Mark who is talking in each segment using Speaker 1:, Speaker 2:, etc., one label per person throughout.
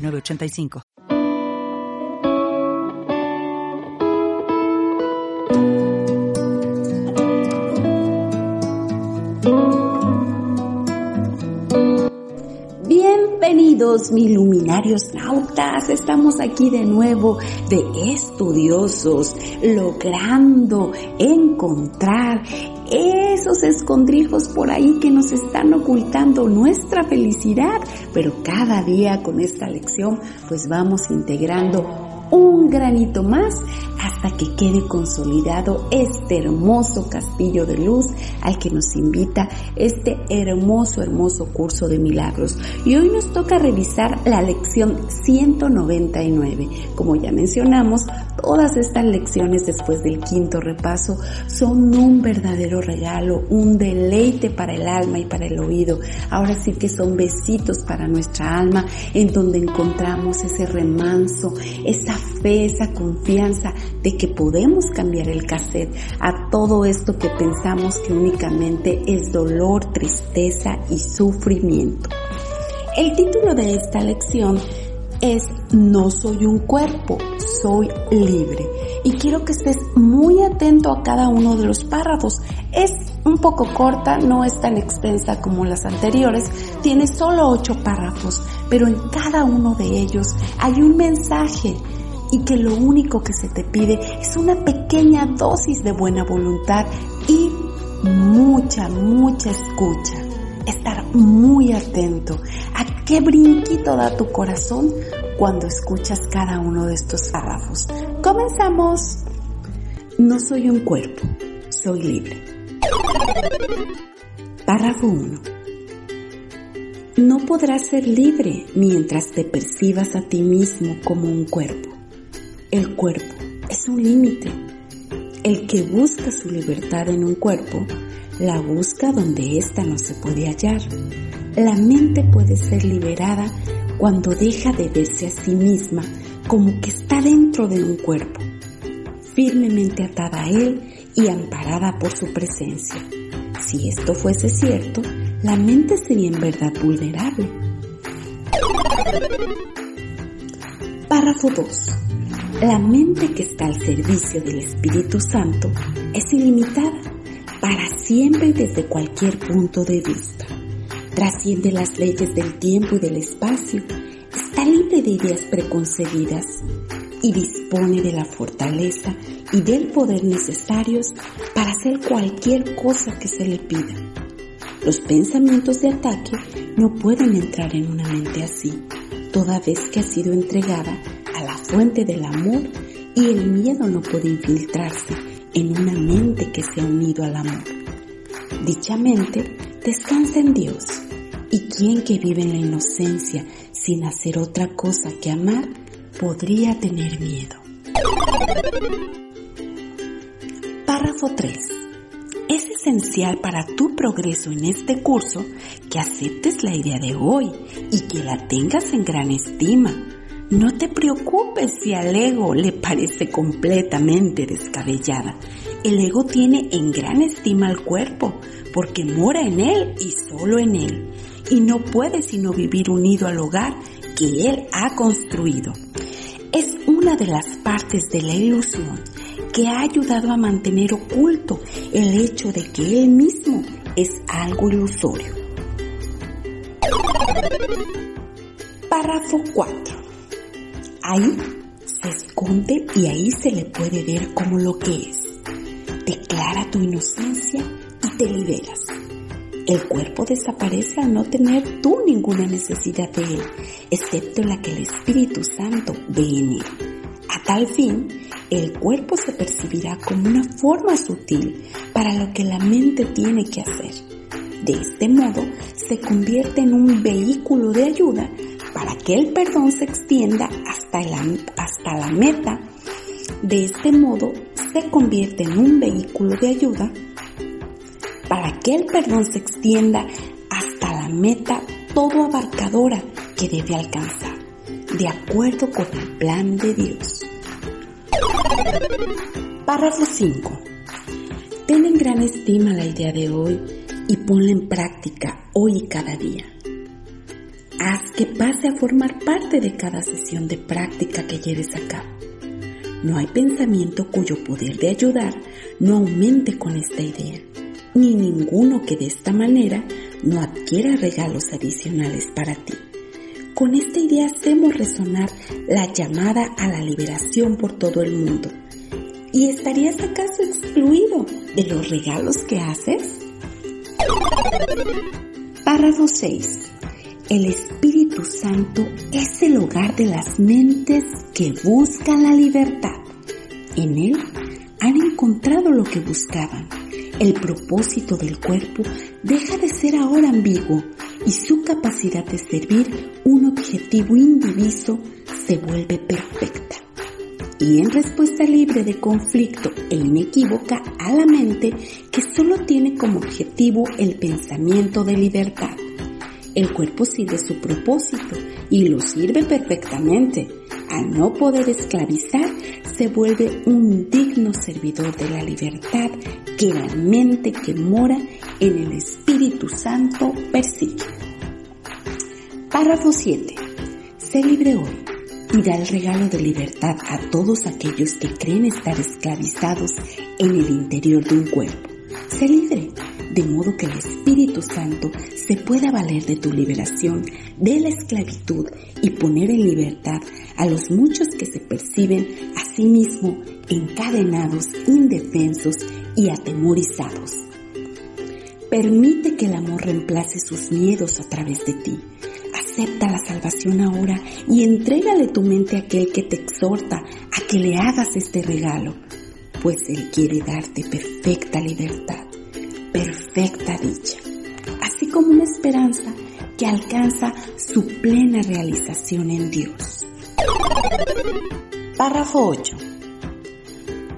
Speaker 1: 985.
Speaker 2: Bienvenidos, mi luminarios nautas. Estamos aquí de nuevo de estudiosos, logrando encontrar esos escondrijos por ahí que nos están ocultando nuestra felicidad. Pero cada día con esta lección pues vamos integrando un granito más hasta que quede consolidado este hermoso castillo de luz al que nos invita este hermoso, hermoso curso de milagros. Y hoy nos toca revisar la lección 199. Como ya mencionamos, todas estas lecciones después del quinto repaso son un verdadero regalo, un deleite para el alma y para el oído. Ahora sí que son besitos para nuestra alma en donde encontramos ese remanso, esa fe, esa confianza de que podemos cambiar el cassette a todo esto que pensamos que únicamente es dolor, tristeza y sufrimiento. El título de esta lección es No soy un cuerpo, soy libre. Y quiero que estés muy atento a cada uno de los párrafos. Es un poco corta, no es tan extensa como las anteriores, tiene solo ocho párrafos, pero en cada uno de ellos hay un mensaje y que lo único que se te pide es una pequeña dosis de buena voluntad y mucha, mucha escucha. Estar muy atento a qué brinquito da tu corazón cuando escuchas cada uno de estos párrafos. Comenzamos. No soy un cuerpo, soy libre. Párrafo 1. No podrás ser libre mientras te percibas a ti mismo como un cuerpo. El cuerpo es un límite. El que busca su libertad en un cuerpo, la busca donde ésta no se puede hallar. La mente puede ser liberada cuando deja de verse a sí misma como que está dentro de un cuerpo, firmemente atada a él y amparada por su presencia. Si esto fuese cierto, la mente sería en verdad vulnerable. Párrafo 2. La mente que está al servicio del Espíritu Santo es ilimitada para siempre desde cualquier punto de vista. Trasciende las leyes del tiempo y del espacio, está libre de ideas preconcebidas y dispone de la fortaleza y del poder necesarios para hacer cualquier cosa que se le pida. Los pensamientos de ataque no pueden entrar en una mente así, toda vez que ha sido entregada fuente del amor y el miedo no puede infiltrarse en una mente que se ha unido al amor. Dicha mente descansa en Dios y quien que vive en la inocencia sin hacer otra cosa que amar podría tener miedo. Párrafo 3. Es esencial para tu progreso en este curso que aceptes la idea de hoy y que la tengas en gran estima no te preocupes si al ego le parece completamente descabellada. El ego tiene en gran estima al cuerpo porque mora en él y solo en él y no puede sino vivir unido al hogar que él ha construido. Es una de las partes de la ilusión que ha ayudado a mantener oculto el hecho de que él mismo es algo ilusorio. Párrafo 4. Ahí se esconde y ahí se le puede ver como lo que es. Declara tu inocencia y te liberas. El cuerpo desaparece al no tener tú ninguna necesidad de él, excepto la que el Espíritu Santo ve en él. A tal fin, el cuerpo se percibirá como una forma sutil para lo que la mente tiene que hacer. De este modo, se convierte en un vehículo de ayuda para que el perdón se extienda hasta la, hasta la meta. De este modo se convierte en un vehículo de ayuda para que el perdón se extienda hasta la meta todo abarcadora que debe alcanzar, de acuerdo con el plan de Dios. Párrafo 5. Ten en gran estima la idea de hoy y ponla en práctica hoy y cada día. Haz que pase a formar parte de cada sesión de práctica que lleves a cabo. No hay pensamiento cuyo poder de ayudar no aumente con esta idea, ni ninguno que de esta manera no adquiera regalos adicionales para ti. Con esta idea hacemos resonar la llamada a la liberación por todo el mundo. ¿Y estarías acaso excluido de los regalos que haces? Párrafo 6. El Espíritu Santo es el hogar de las mentes que buscan la libertad. En él han encontrado lo que buscaban. El propósito del cuerpo deja de ser ahora ambiguo y su capacidad de servir un objetivo indiviso se vuelve perfecta y en respuesta libre de conflicto e inequívoca a la mente que solo tiene como objetivo el pensamiento de libertad. El cuerpo sirve su propósito y lo sirve perfectamente. Al no poder esclavizar, se vuelve un digno servidor de la libertad que la mente que mora en el Espíritu Santo persigue. Párrafo 7. Sé libre hoy y da el regalo de libertad a todos aquellos que creen estar esclavizados en el interior de un cuerpo. Sé libre, de modo que el Espíritu Santo se pueda valer de tu liberación de la esclavitud y poner en libertad a los muchos que se perciben a sí mismos encadenados, indefensos y atemorizados. Permite que el amor reemplace sus miedos a través de ti Acepta la salvación ahora y entrégale tu mente a aquel que te exhorta a que le hagas este regalo, pues Él quiere darte perfecta libertad, perfecta dicha, así como una esperanza que alcanza su plena realización en Dios. Párrafo 8.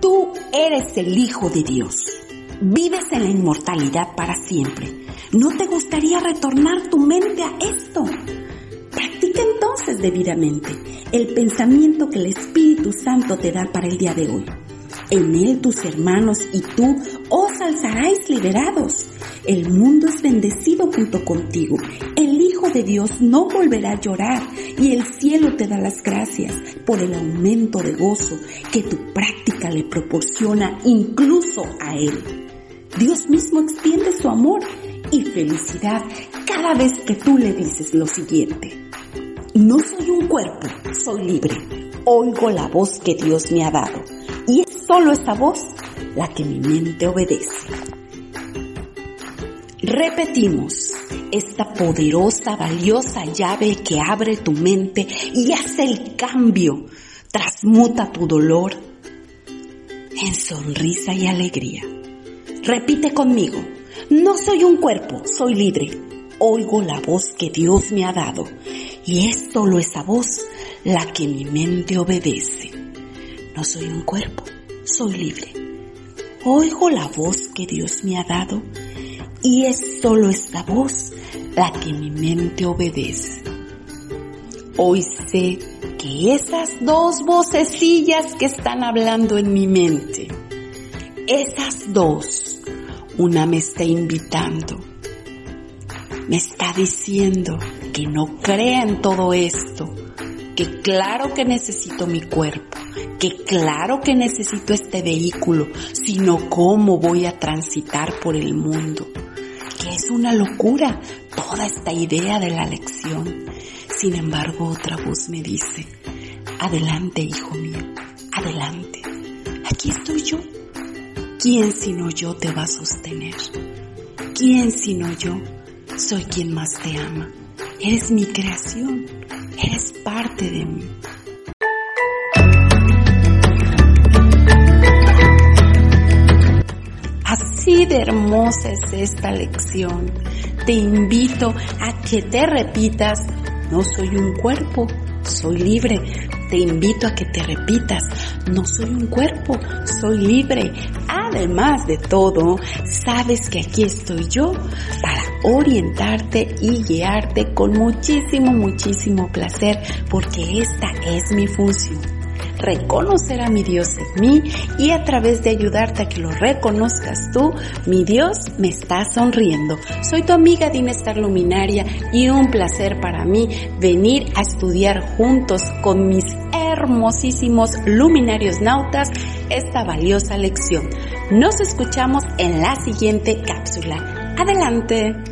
Speaker 2: Tú eres el Hijo de Dios. Vives en la inmortalidad para siempre. ¿No te gustaría retornar tu mente a esto? entonces debidamente el pensamiento que el Espíritu Santo te da para el día de hoy. En él tus hermanos y tú os alzaráis liberados. El mundo es bendecido junto contigo. El Hijo de Dios no volverá a llorar y el cielo te da las gracias por el aumento de gozo que tu práctica le proporciona incluso a Él. Dios mismo extiende su amor y felicidad cada vez que tú le dices lo siguiente. No soy un cuerpo, soy libre. Oigo la voz que Dios me ha dado. Solo esa voz la que mi mente obedece. Repetimos, esta poderosa, valiosa llave que abre tu mente y hace el cambio, transmuta tu dolor en sonrisa y alegría. Repite conmigo, no soy un cuerpo, soy libre. Oigo la voz que Dios me ha dado y es solo esa voz la que mi mente obedece. No soy un cuerpo, soy libre. Oigo la voz que Dios me ha dado y es solo esta voz la que mi mente obedece. Hoy sé que esas dos vocecillas que están hablando en mi mente, esas dos, una me está invitando, me está diciendo, que no crea en todo esto, que claro que necesito mi cuerpo, que claro que necesito este vehículo, sino cómo voy a transitar por el mundo. Que es una locura toda esta idea de la lección. Sin embargo, otra voz me dice, adelante hijo mío, adelante. Aquí estoy yo. ¿Quién sino yo te va a sostener? ¿Quién sino yo soy quien más te ama? Eres mi creación, eres parte de mí. De hermosa es esta lección. Te invito a que te repitas no soy un cuerpo, soy libre. Te invito a que te repitas, no soy un cuerpo, soy libre. Además de todo, sabes que aquí estoy yo para orientarte y guiarte con muchísimo, muchísimo placer, porque esta es mi función reconocer a mi Dios en mí y a través de ayudarte a que lo reconozcas tú, mi Dios me está sonriendo. Soy tu amiga Dinestar Luminaria y un placer para mí venir a estudiar juntos con mis hermosísimos luminarios nautas esta valiosa lección. Nos escuchamos en la siguiente cápsula. Adelante.